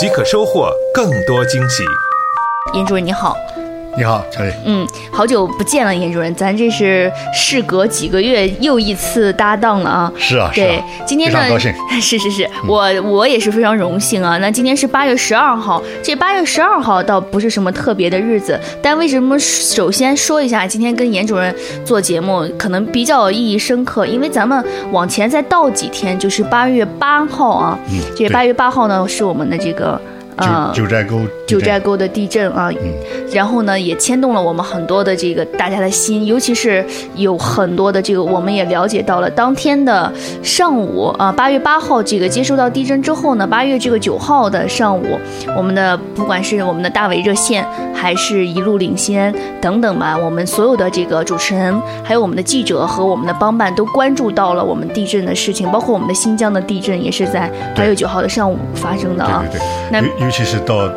即可收获更多惊喜。严主任你好，你好，小李。嗯，好久不见了，严主任，咱这是事隔几个月又一次搭档了啊。是啊，是对啊，今天呢非常高兴。是 是是，我我也是非常荣幸啊。那今天是八月十二号，这八月十二号倒不是什么特别的日子，但为什么首先说一下，今天跟严主任做节目可能比较意义深刻，因为咱们往前再倒几天，就是八月八号啊。嗯，这八月八号呢是我们的这个呃九九寨沟九寨沟的地震啊，然后呢也牵动了我们很多的这个大家的心，尤其是有很多的这个我们也了解到了，当天的上午啊，八月八号这个接收到地震之后呢，八月这个九号的上午，我们的不管是我们的大伟热线，还是一路领先等等吧，我们所有的这个主持人，还有我们的记者和我们的帮办都关注到了我们地震的事情，包括我们的新疆的地震也是在八月九号的上午发生的啊。对对那对，尤尤其是到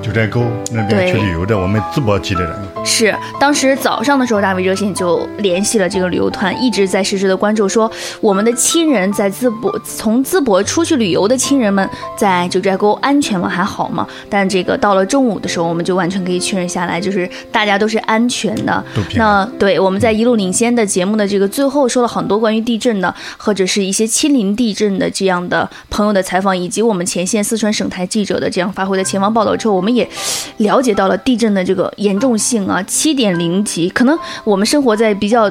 九寨沟那边去旅游的，我们淄博籍的人，是，当时早上的时候，大卫热线就联系了这个旅游团，一直在实时的关注，说我们的亲人在淄博，从淄博出去旅游的亲人们在九寨沟安全吗？还好吗？但这个到了中午的时候，我们就完全可以确认下来，就是大家都是安全的。那对我们在一路领先的节目的这个最后说了很多关于地震的，或者是一些亲临地震的这样的朋友的采访，以及我们前线四川省台记者的这样发回的前方报道之后，我们也了解到了地震的这个严重性啊，七点零级。可能我们生活在比较。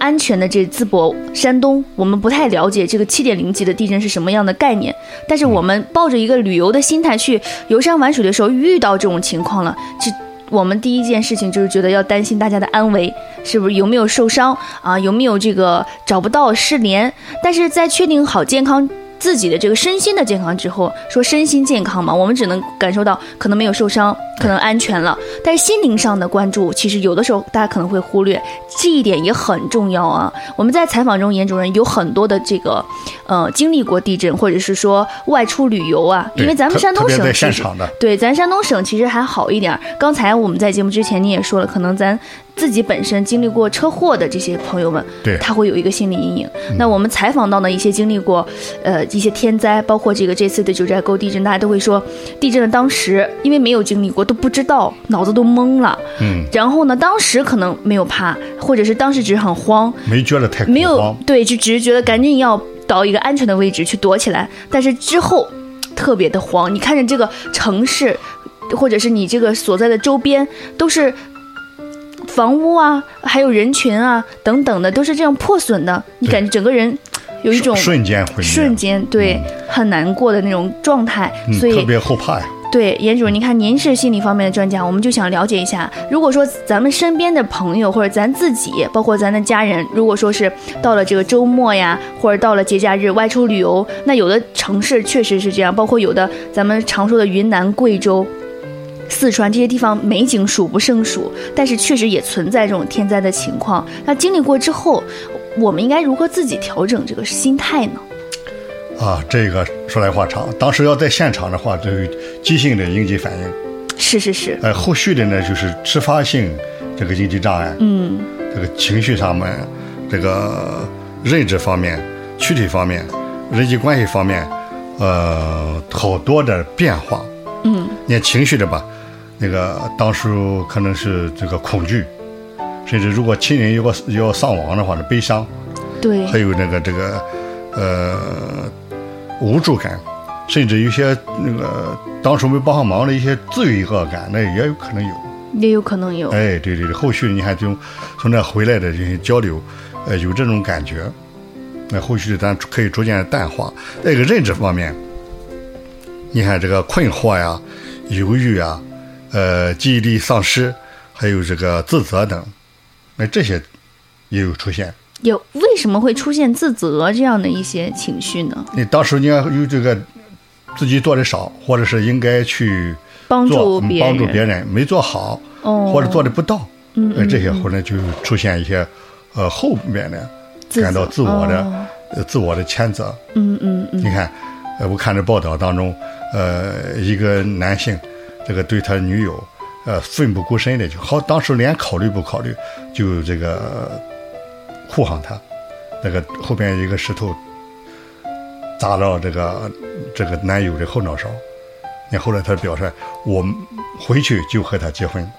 安全的这淄博、山东，我们不太了解这个七点零级的地震是什么样的概念，但是我们抱着一个旅游的心态去游山玩水的时候，遇到这种情况了，这我们第一件事情就是觉得要担心大家的安危，是不是有没有受伤啊？有没有这个找不到失联？但是在确定好健康。自己的这个身心的健康之后，说身心健康嘛，我们只能感受到可能没有受伤，可能安全了。但是心灵上的关注，其实有的时候大家可能会忽略，这一点也很重要啊。我们在采访中，严主任有很多的这个，呃，经历过地震，或者是说外出旅游啊，因为咱们山东省其实现场的，对，咱山东省其实还好一点儿。刚才我们在节目之前你也说了，可能咱自己本身经历过车祸的这些朋友们，对他会有一个心理阴影。那我们采访到的一些经历过，呃，一些天灾，包括这个这次的九寨沟地震，大家都会说，地震的当时因为没有经历过，都不知道，脑子都懵了。嗯，然后呢，当时可能没有怕，或者是当时只是很慌，没觉得太没有。对，就只是觉得赶紧要到一个安全的位置去躲起来，但是之后特别的慌，你看着这个城市，或者是你这个所在的周边都是。房屋啊，还有人群啊，等等的，都是这样破损的，你感觉整个人有一种瞬间毁灭，瞬间对、很难过的那种状态，嗯，所以特别后怕呀。对，严主任，您看您是心理方面的专家，我们就想了解一下，如果说咱们身边的朋友或者咱自己，包括咱的家人，如果说是到了这个周末呀，或者到了节假日外出旅游，那有的城市确实是这样，包括有的咱们常说的云南、贵州。四川这些地方美景数不胜数，但是确实也存在这种天灾的情况。那经历过之后，我们应该如何自己调整这个心态呢？啊，这个说来话长。当时要在现场的话，就有急性的应激反应，是是是，呃，后续的呢就是迟发性这个应激障碍，嗯，这个情绪上面，这个认知方面、躯体方面、人际关系方面，呃，好多的变化。嗯，你看情绪的吧，那个当时可能是这个恐惧，甚至如果亲人有个要丧亡的话，是悲伤，对，还有那个这个呃无助感，甚至有些那个当初没帮上忙的一些罪恶感，那也有可能有。也有可能有。哎，对对对，后续你看从从那回来的这些交流，呃，有这种感觉，那后续咱可以逐渐淡化。再一个认知方面，你看这个困惑呀、犹豫啊、呃，记忆力丧失，还有这个自责等，那这些也有出现。有为什么会出现自责这样的一些情绪呢？你当时你要有这个自己做的少，或者是应该去帮助别人，嗯帮助别人没做好，哦，或者做的不到，嗯呃，这些后来就出现一些呃后面的感到自我的、哦。呃自我的谴责。嗯嗯嗯，你看，呃，我看这报道当中，呃，一个男性这个对他女友呃奋不顾身的，就好当时连考虑不考虑，就这个护航他，那个后边一个石头砸到这个这个男友的后脑勺。你后来他表示，我回去就和他结婚。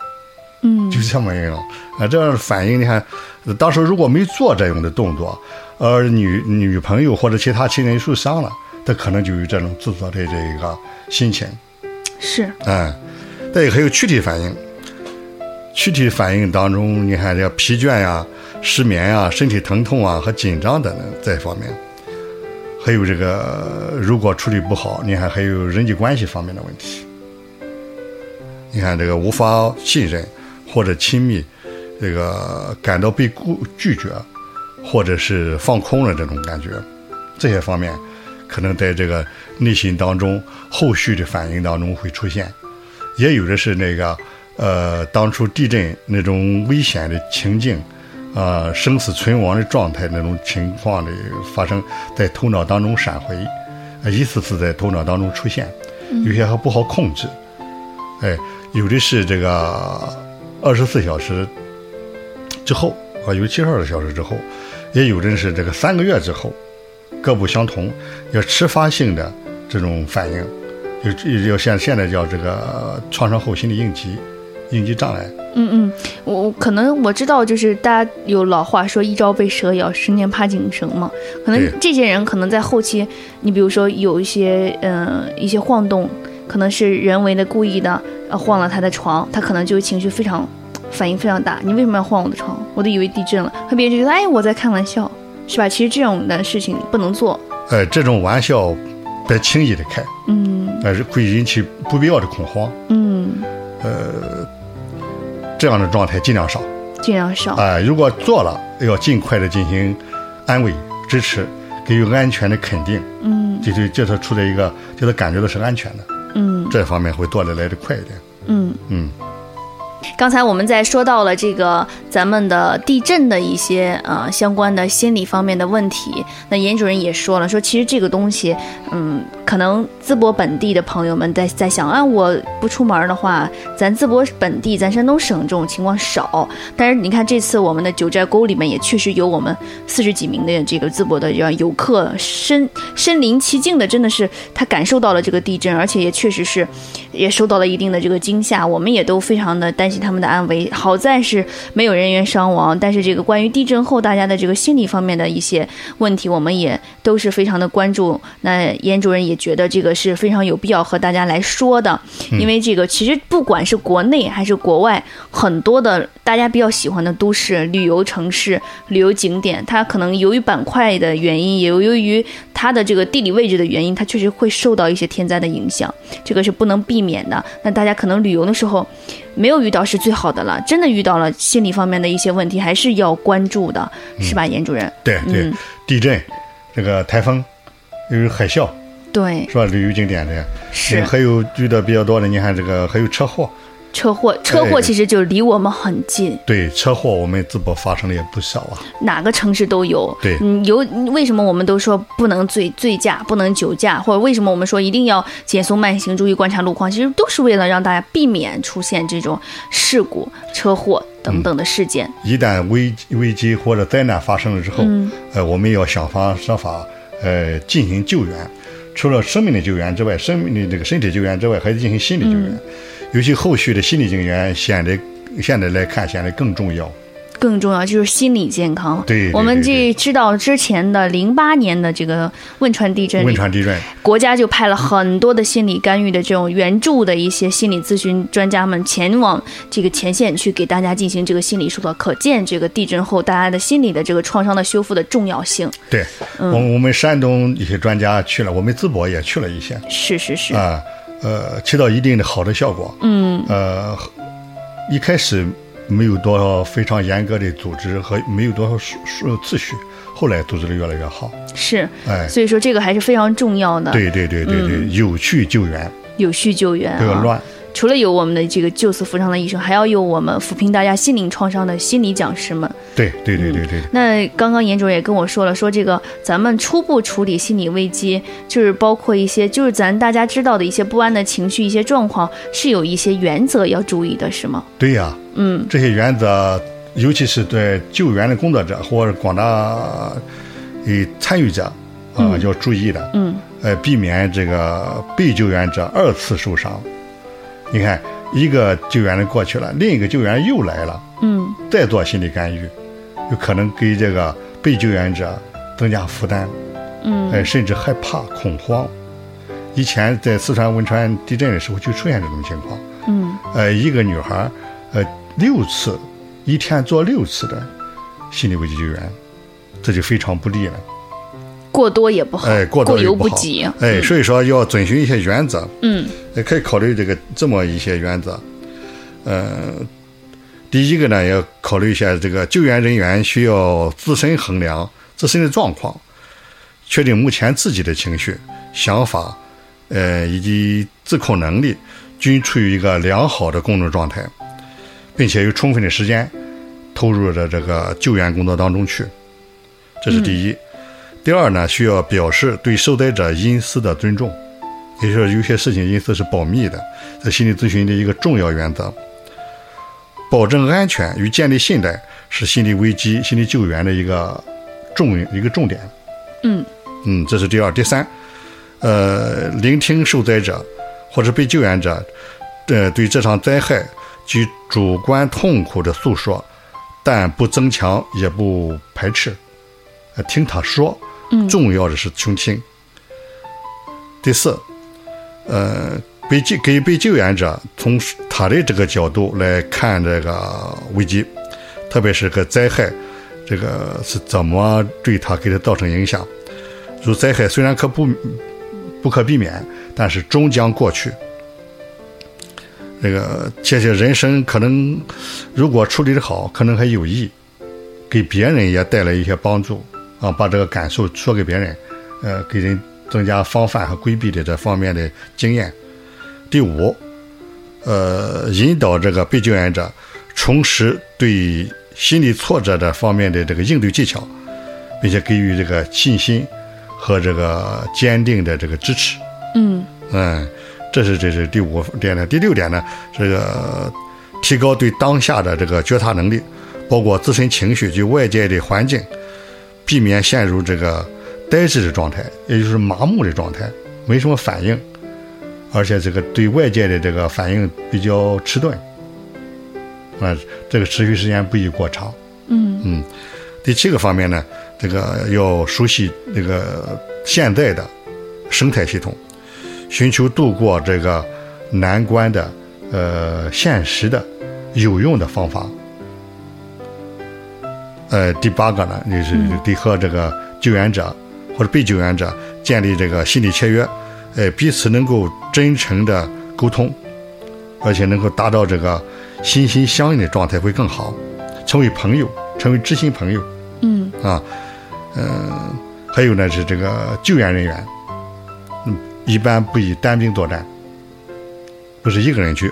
嗯，就这么一种啊，这样的反应，你看，呃当时如果没做这样的动作，而女女朋友或者其他亲人受伤了，他可能就有这种自责的这一个心情，是，哎，再一个还有躯体反应，躯体反应当中，你看这个疲倦呀、失眠啊、身体疼痛啊和紧张等等这方面，还有这个如果处理不好，你看还有人际关系方面的问题。你看这个无法信任或者亲密，这个感到被孤拒绝，或者是放空了这种感觉，这些方面可能在这个内心当中后续的反应当中会出现。也有的是那个呃，当初地震那种危险的情境，啊，生死存亡的状态那种情况的发生，在头脑当中闪回，呃一次次在头脑当中出现，有些还不好控制，哎，有的是这个二十四小时之后啊，有七十二个小时之后，也有的是这个三个月之后，各不相同，要迟发性的这种反应，就要现现在叫这个创伤后心理应激应激障碍。嗯嗯，我我可能我知道，就是大家有老话说“一朝被蛇咬，十年怕井绳”嘛。可能这些人可能在后期，你比如说有一些嗯、呃一些晃动，可能是人为的故意的呃晃了他的床，他可能就情绪非常反应非常大。你为什么要晃我的床？我都以为地震了，和别人就觉得哎我在开玩笑，是吧？其实这种的事情不能做。呃，这种玩笑别轻易的开，嗯呃，会引起不必要的恐慌。嗯，这样的状态尽量少。尽量少。啊、如果做了，要尽快的进行安慰、支持，给予安全的肯定。嗯就就叫他处在一个，叫他感觉到是安全的，嗯这方面会做的来的快一点。嗯。嗯，刚才我们在说到了这个咱们的地震的一些呃相关的心理方面的问题，那严主任也说了，说其实这个东西，嗯，可能淄博本地的朋友们在在想啊，我不出门的话，咱淄博本地，咱山东省这种情况少，但是你看这次我们的九寨沟里面也确实有我们四十几名的这个淄博的这样游客身身临其境的，真的是他感受到了这个地震，而且也确实是也受到了一定的这个惊吓，我们也都非常的担心他们的安危。好在是没有人员伤亡，但是这个关于地震后大家的这个心理方面的一些问题，我们也都是非常的关注。那严主任也觉得这个是非常有必要和大家来说的，因为这个其实不管是国内还是国外，很多的大家比较喜欢的都市旅游城市、旅游景点，它可能由于板块的原因，也由于它的这个地理位置的原因，它确实会受到一些天灾的影响，这个是不能避免的。那大家可能旅游的时候没有遇到是最好的了，真的遇到了心理方面的一些问题，还是要关注的，是吧，严主任？对对，嗯。地震，这个台风，有海啸，对，是吧？旅游景点的，是还有遇到比较多的，你看这个还有车祸，车祸，车祸哎其实就离我们很近。对，车祸我们淄博发生的也不少啊。哪个城市都有。对嗯，有为什么我们都说不能醉醉驾，不能酒驾，或者为什么我们说一定要减速慢行，注意观察路况，其实都是为了让大家避免出现这种事故、车祸等等的事件。一旦危危机或者灾难发生了之后，呃，我们要想方设法，呃，进行救援。除了生命的救援之外，生命的这个身体救援之外，还得进行心理救援。尤其后续的心理救援，显得现在来看显得更重要。更重要就是心理健康。对对我们这知道之前的零八年的这个汶川地震汶川地震，国家就派了很多的心理干预的这种援助的一些心理咨询专家们前往这个前线去给大家进行这个心理疏导，可见这个地震后大家的心理的这个创伤的修复的重要性。对、我我们山东一些专家去了，我们淄博也去了一些是是是，啊，呃，起到一定的好的效果。嗯呃，一开始没有多少非常严格的组织和没有多少数数次序，后来组织的越来越好。是，哎，所以说这个还是非常重要的。对对对对对，有序救援，有序救援，不要乱。除了有我们的这个救死扶伤的医生，还要有我们抚平大家心灵创伤的心理讲师们。对对对对对。那刚刚严主任也跟我说了，说这个咱们初步处理心理危机，就是包括一些，就是咱大家知道的一些不安的情绪、一些状况，是有一些原则要注意的，是吗？对呀，嗯，这些原则，尤其是对救援的工作者或者广大的参与者啊，要注意的。嗯，呃，避免这个被救援者二次受伤。你看，一个救援的过去了，另一个救援又来了，嗯，再做心理干预，有可能给这个被救援者增加负担，嗯，哎，甚至害怕、恐慌。以前在四川汶川地震的时候就出现这种情况，嗯，呃，一个女孩，呃，六次，一天做六次的心理危机救援，这就非常不利了。过多也不好，哎，过犹不及，哎，所以说要遵循一些原则，嗯，也可以考虑这个这么一些原则，呃，第一个呢，要考虑一下这个救援人员需要自身衡量自身的状况，确定目前自己的情绪、想法，呃，以及自控能力均处于一个良好的工作状态，并且有充分的时间投入到这个救援工作当中去，这是第一。第二呢，需要表示对受灾者隐私的尊重，也就是说，有些事情隐私是保密的，在心理咨询的一个重要原则。保证安全与建立信赖是心理危机、心理救援的一个重一个重点。嗯嗯，这是第二。第三，呃，聆听受灾者或者被救援者，呃，对这场灾害及主观痛苦的诉说，但不增强也不排斥，呃，听他说。重要的是倾听。第四，呃，被救给被救援者从他的这个角度来看这个危机，特别是个灾害，这个是怎么对他给他造成影响？如灾害虽然可不不可避免，但是终将过去。这个这些人生可能如果处理的好，可能还有益，给别人也带来一些帮助。啊，把这个感受说给别人，呃，给人增加防范和规避的这方面的经验。第五，呃，引导这个被救援者重拾对心理挫折这方面的这个应对技巧，并且给予这个信心和这个坚定的这个支持。嗯嗯，这是这是第五点呢。第六点呢，这个提高对当下的这个觉察能力，包括自身情绪及外界的环境。避免陷入这个呆滞的状态，也就是麻木的状态，没什么反应，而且这个对外界的这个反应比较迟钝，啊，这个持续时间不宜过长。嗯嗯。第七个方面呢，这个要熟悉这个现在的生态系统，寻求度过这个难关的呃现实的有用的方法。呃，第八个呢，就是得和这个救援者或者被救援者建立这个心理契约，呃，彼此能够真诚的沟通，而且能够达到这个心心相印的状态会更好，成为朋友，成为知心朋友。嗯啊，嗯，还有呢是这个救援人员，嗯，一般不以单兵作战，不是一个人去。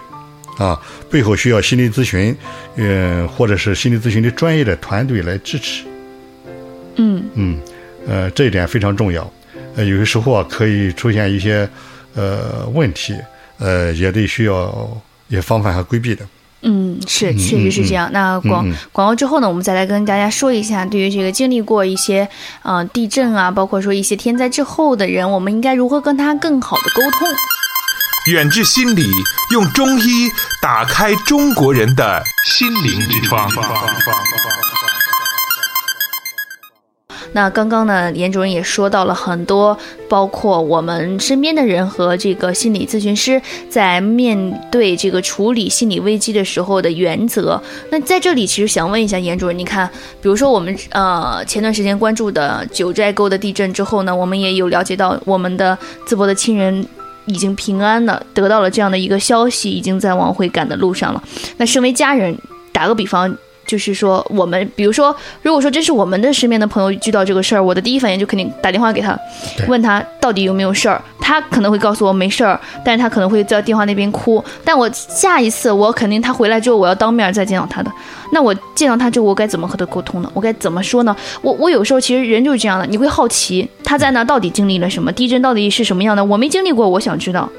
啊，背后需要心理咨询，呃，或者是心理咨询的专业的团队来支持。嗯嗯，呃，这一点非常重要。呃，有些时候啊，可以出现一些呃问题，呃，也得需要一些防范和规避的。嗯，是，确实是这样。那广广告之后呢，我们再来跟大家说一下，对于这个经历过一些呃地震啊，包括说一些天灾之后的人，我们应该如何跟他更好的沟通？远志心理用中医打开中国人的心灵之窗。那刚刚呢，严主任也说到了很多，包括我们身边的人和这个心理咨询师在面对这个处理心理危机的时候的原则。那在这里，其实想问一下严主任，你看，比如说我们呃前段时间关注的九寨沟的地震之后呢，我们也有了解到我们的淄博的亲人。已经平安了，得到了这样的一个消息，已经在往回赶的路上了。那身为家人，打个比方，就是说我们，比如说，如果说这是我们的身边的朋友遇到这个事儿，我的第一反应就肯定打电话给他，问他到底有没有事儿。他可能会告诉我没事儿，但是他可能会在电话那边哭。但我下一次我肯定他回来之后，我要当面再见到他的。那我见到他之后，我该怎么和他沟通呢？我该怎么说呢？我我有时候其实人就是这样的，你会好奇他在那到底经历了什么，地震到底是什么样的？我没经历过，我想知道。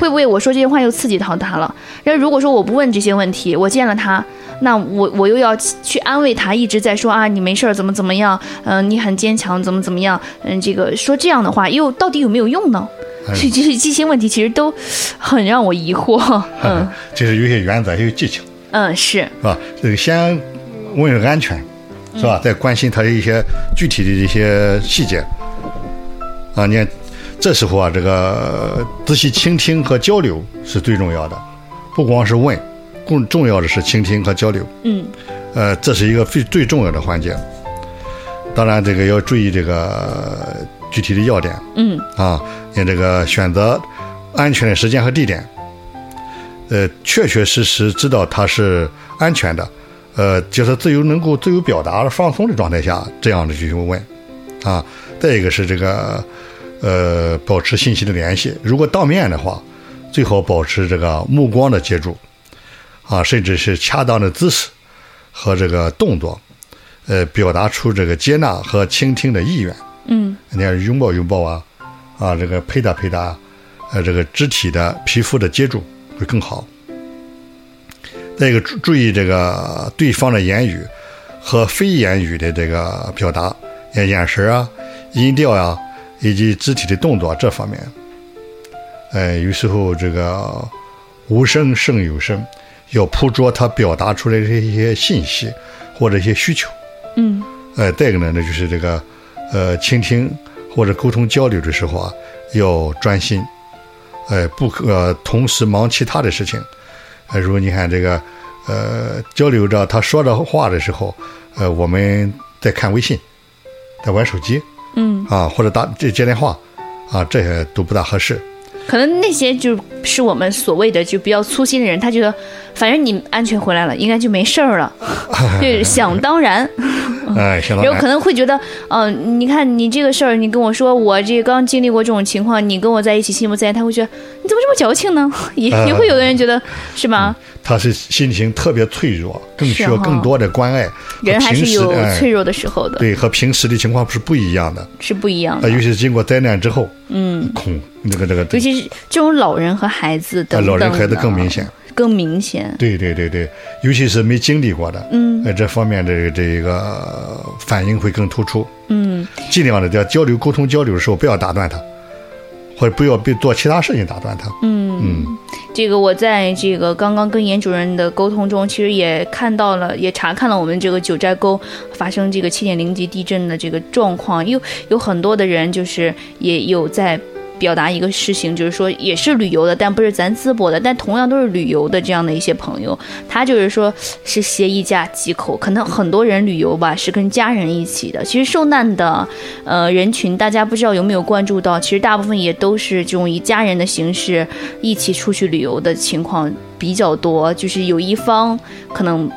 会不会我说这些话又刺激到他了？那如果说我不问这些问题，我见了他，那我我又要去安慰他，一直在说啊，你没事儿，怎么怎么样？嗯，你很坚强，怎么怎么样？嗯，这个说这样的话，又到底有没有用呢？所以这些这些问题其实都很让我疑惑。嗯，就是有些原则，有技巧。嗯，是是吧？这个先问安全，是吧？再关心他的一些具体的一些细节。啊，你看。这时候啊，这个仔细倾听和交流是最重要的，不光是问，更重要的是倾听和交流。嗯，呃，这是一个最最重要的环节。当然，这个要注意这个具体的要点。嗯，啊，你这个选择安全的时间和地点，呃，确确实实知道它是安全的，呃，就是自由能够自由表达、放松的状态下，这样的去问。啊，再一个是这个。呃，保持信息的联系。如果当面的话，最好保持这个目光的接触，啊，甚至是恰当的姿势和这个动作，呃，表达出这个接纳和倾听的意愿。嗯，你看拥抱拥抱啊，啊，这个拍打拍打，呃，这个肢体的皮肤的接触会更好。再一个注注意这个对方的言语和非言语的这个表达，眼眼神啊，音调呀。以及肢体的动作这方面，哎，有时候这个无声胜有声，要捕捉他表达出来的一些信息或者一些需求。嗯。哎，再一个呢，那就是这个呃，倾听或者沟通交流的时候啊，要专心，哎，不可同时忙其他的事情。哎，如果你看这个呃，交流着他说着话的时候，呃，我们在看微信，在玩手机。嗯啊，或者打接接电话，啊，这些都不大合适。可能那些就是我们所谓的就比较粗心的人，他觉得反正你安全回来了，应该就没事儿了，就想当然。哎，想当然。有可能会觉得，嗯，你看你这个事儿，你跟我说，我这刚经历过这种情况，你跟我在一起心不在焉，他会觉得你怎么这么矫情呢？也也会有的人觉得，是吧？他是心情特别脆弱，更需要更多的关爱。人还是有脆弱的时候的。对，和平时的情况是不一样的。是不一样的。尤其是经过灾难之后，嗯，恐那个这个。尤其是这种老人和孩子等等老人孩子更明显。更明显。对对对对，尤其是没经历过的，嗯，在这方面的这一个反应会更突出。嗯，尽量的在交流沟通交流的时候，不要打断他，或者不要被做其他事情打断他。嗯嗯，这个我在这个刚刚跟严主任的沟通中，其实也看到了，也查看了我们这个九寨沟发生这个七点零级地震的这个状况，有有很多的人就是也有在。表达一个事情，就是说也是旅游的，但不是咱淄博的，但同样都是旅游的这样的一些朋友，他就是说是携一家几口，可能很多人旅游吧是跟家人一起的。其实受难的呃人群，大家不知道有没有关注到，其实大部分也都是这种以家人的形式一起出去旅游的情况比较多，就是有一方可能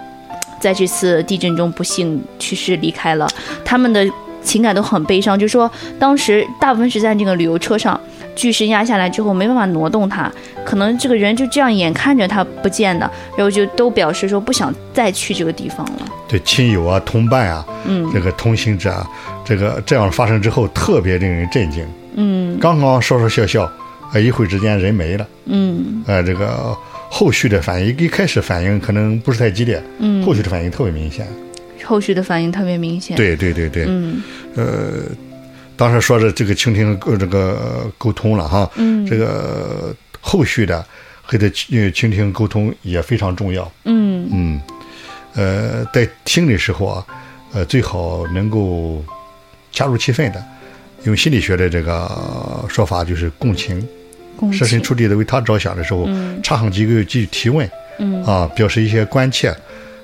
在这次地震中不幸去世离开了，他们的。情感都很悲伤，就说当时大部分是在这个旅游车上，巨石压下来之后没办法挪动他，可能这个人就这样眼看着他不见的，然后就都表示说不想再去这个地方了。对亲友啊、同伴啊，嗯，这个同行者啊，这个这样发生之后特别令人震惊。嗯，刚刚说说笑笑，呃，一会之间人没了。嗯，呃，这个后续的反应一开始反应可能不是太激烈，嗯，后续的反应特别明显。后续的反应特别明显。对对对对，嗯，呃，当时说的这个倾听呃这个沟通了哈，嗯，这个后续的和他倾倾听沟通也非常重要。嗯。嗯，呃，在听的时候啊，呃，最好能够加入气氛的，用心理学的这个说法就是共情，设身处地的为他着想的时候，插上几个句提问，嗯。啊，表示一些关切，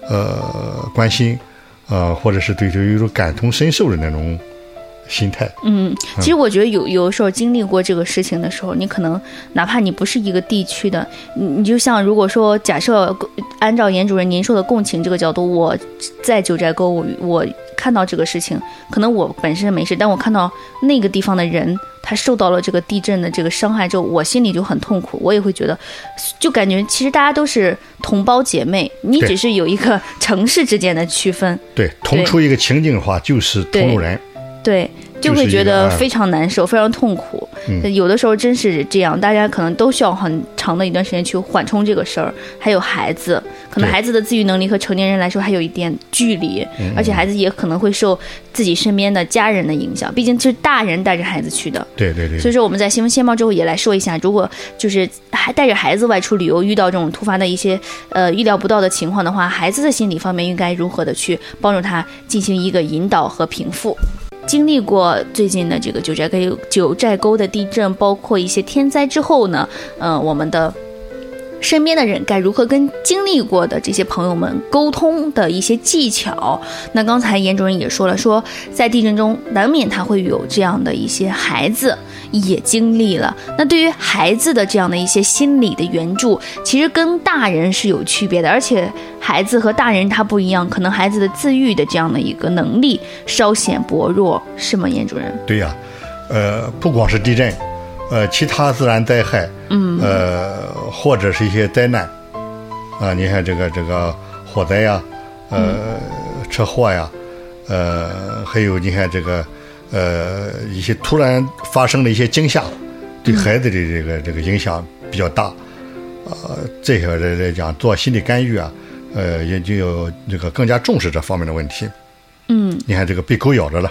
呃，关心。呃，或者是对这有一种感同身受的那种心态。嗯，其实我觉得有有的时候经历过这个事情的时候，你可能哪怕你不是一个地区的，你你就像如果说假设按照严主任您说的共情这个角度，我在九寨沟，我我看到这个事情，可能我本身没事，但我看到那个地方的人他受到了这个地震的这个伤害之后，我心里就很痛苦，我也会觉得，就感觉其实大家都是同胞姐妹，你只是有一个城市之间的区分，对，同出一个情景的话，就是同路人。对，就会觉得嗯非常难受，非常痛苦。嗯有的时候真是这样，大家可能都需要很长的一段时间去缓冲这个事儿。还有孩子，可能孩子的自愈能力和成年人来说还有一点距离，嗯而且孩子也可能会受自己身边的家人的影响，毕竟是大人带着孩子去的。对对对所以说我们在新闻先报之后也来说一下，如果就是还带着孩子外出旅游，遇到这种突发的一些呃预料不到的情况的话，孩子的心理方面应该如何的去帮助他进行一个引导和平复。经历过最近的这个九寨沟九寨沟的地震，包括一些天灾之后呢，呃，我们的身边的人该如何跟经历过的这些朋友们沟通的一些技巧。那刚才严主任也说了，说在地震中难免他会有这样的一些孩子也经历了。那对于孩子的这样的一些心理的援助，其实跟大人是有区别的，而且孩子和大人他不一样，可能孩子的自愈的这样的一个能力稍显薄弱，是吗，严主任？对呀、呃，不光是地震，呃，其他自然灾害，嗯，呃，或者是一些灾难，啊、你看这个这个火灾呀，呃，车祸呀，呃，还有你看这个呃一些突然发生的一些惊吓，对孩子的这个这个影响比较大，呃，这个来来讲做心理干预啊，呃，也就有这个更加重视这方面的问题。嗯。你看这个被狗咬着了，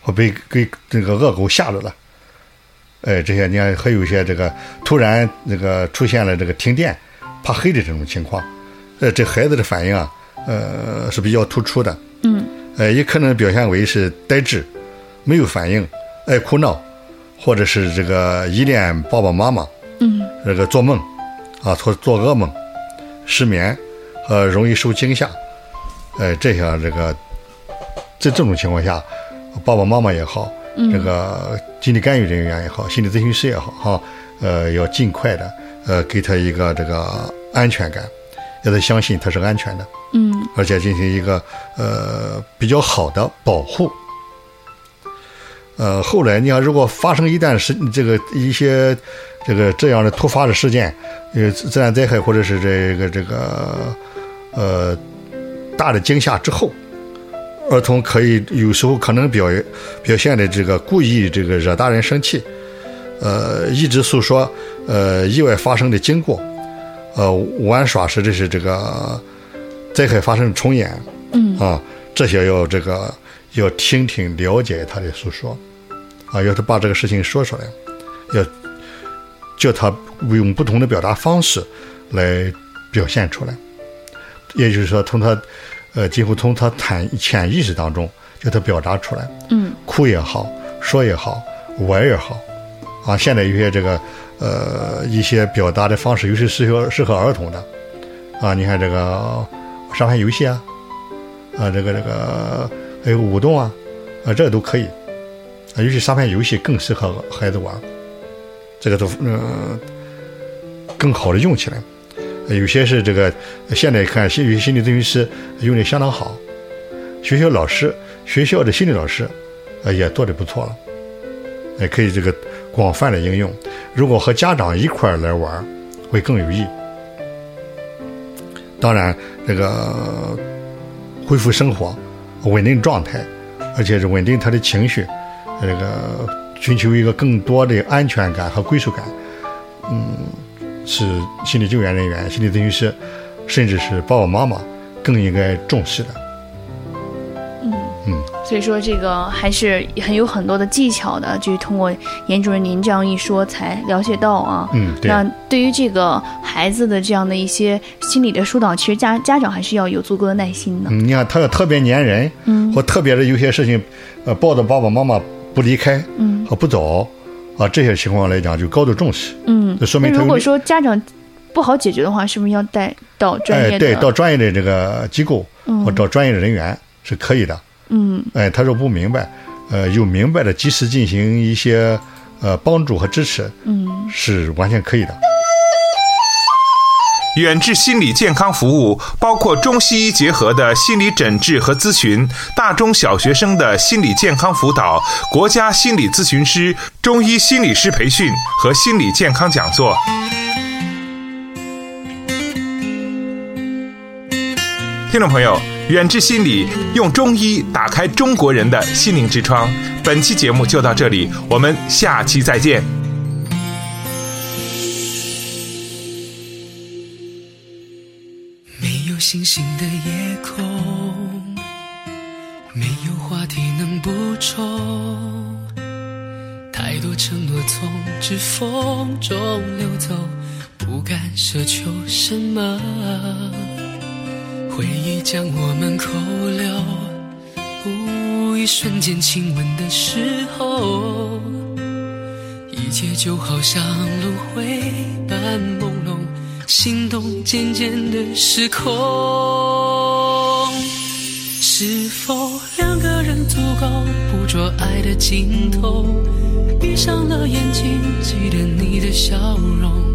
或被给这个恶狗吓着了，哎，这些你看还有一些这个突然这个出现了这个停电、怕黑的这种情况，呃，这孩子的反应啊，呃是比较突出的，嗯。呃，也可能表现为是呆滞、没有反应、爱哭闹，或者是这个依恋爸爸妈妈，嗯这个做梦啊，做做噩梦、失眠呃容易受惊吓，呃，这些这个在这种情况下，爸爸妈妈也好，这个心理干预人员也好，心理咨询师也好，哈，呃，要尽快的呃给他一个这个安全感，让他相信他是安全的，嗯而且进行一个呃比较好的保护。呃，后来你要如果发生一旦是这个一些这个这样的突发的事件，呃，自然灾害或者是这个这个呃大的惊吓之后，儿童可以有时候可能表表现的这个故意这个惹大人生气，呃，一直诉说呃意外发生的经过，呃玩耍时这是这个灾害发生重演，嗯。啊，这些要这个要听听了解他的诉说，啊，要他把这个事情说出来，要叫他用不同的表达方式来表现出来，也就是说，从他呃，几乎从他潜潜意识当中叫他表达出来，嗯。哭也好，说也好，玩也好，啊，现在有些这个呃一些表达的方式，尤其适合适合儿童的，啊，你看这个沙盘游戏啊，啊，这个这个还有舞动啊，啊，这个都可以，啊，尤其沙盘游戏更适合孩子玩，这个都呃更好的用起来。有些是这个现在看心有些心理咨询师用的相当好，学校老师、学校的心理老师，呃也做的不错了，也可以这个广泛的应用。如果和家长一块来玩，会更有益。当然，这个恢复生活、稳定状态，而且是稳定他的情绪，这个寻求一个更多的安全感和归属感，嗯，是心理救援人员、心理咨询师，甚至是爸爸妈妈更应该重视的。所以说这个还是很有很多的技巧的，就是通过严主任您这样一说才了解到啊。嗯，对。那对于这个孩子的这样的一些心理的疏导，其实家家长还是要有足够的耐心的。嗯，你看他要特别粘人，嗯或特别的有些事情，呃，抱着爸爸妈妈不离开，嗯和不走，啊，这些情况来讲就高度重视。嗯，这说明如果说家长不好解决的话，是不是要带到专业哎，的？对，到专业的这个机构嗯或找专业的人员是可以的。嗯哎，他说不明白，呃，有明白的及时进行一些呃帮助和支持，嗯，是完全可以的。远志心理健康服务包括中西医结合的心理诊治和咨询，大中小学生的心理健康辅导，国家心理咨询师、中医心理师培训和心理健康讲座。听众朋友，远志心理用中医打开中国人的心灵之窗。本期节目就到这里，我们下期再见。没有星星的夜空，没有话题能补充，太多承诺从指缝中流走，不敢奢求什么。回忆将我们扣留，一瞬间亲吻的时候，一切就好像轮回般朦胧。心动渐渐的失控，是否两个人足够捕捉爱的尽头？闭上了眼睛，记得你的笑容，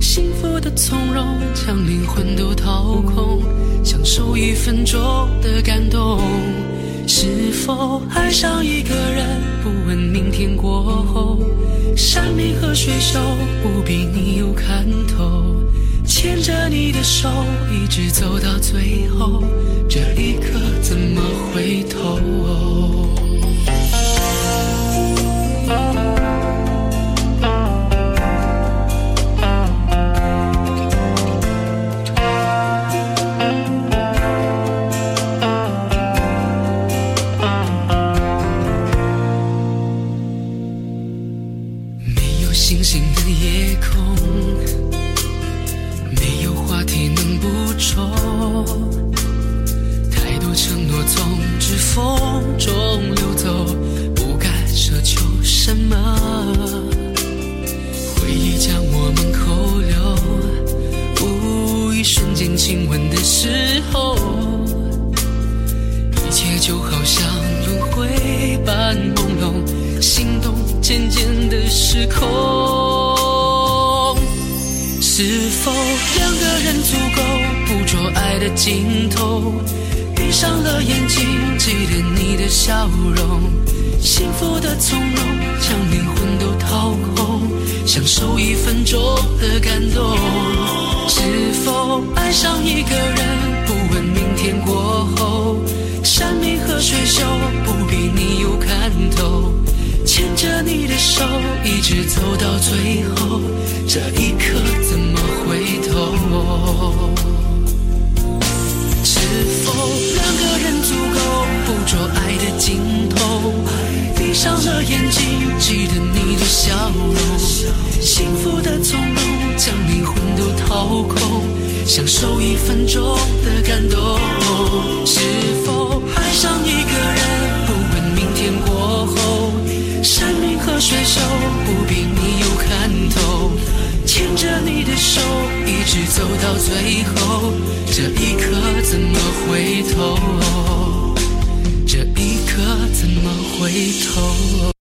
幸福的从容，将灵魂都掏空，享受一分钟的感动。是否爱上一个人，不问明天过后，山明和水秀，不比你有看头。牵着你的手，一直走到最后，这一刻怎么回头？星星的夜空。没有话题能补充，太多承诺从指缝中流走，不敢奢求什么。回忆将我们扣留，一瞬间亲吻的时候，一切就好像轮回般朦胧，心动渐渐的失控。是否两个人足够捕捉爱的尽头？闭上了眼睛，记得你的笑容，幸福的从容，将灵魂都掏空，享受一分钟的感动。是否爱上一个人，不问明天过后，山明和水秀，不比你有看头。手，一直走到最后，这一刻怎么回头？是否两个人足够捕捉爱的尽头？闭上了眼睛，记得你的笑容，幸福的从容，将灵魂都掏空，享受一分钟的感动。是否爱上一个人，不问明天过后？山明和水秀不比你有看头牵着你的手一直走到最后这一刻怎么回头？这一刻怎么回头？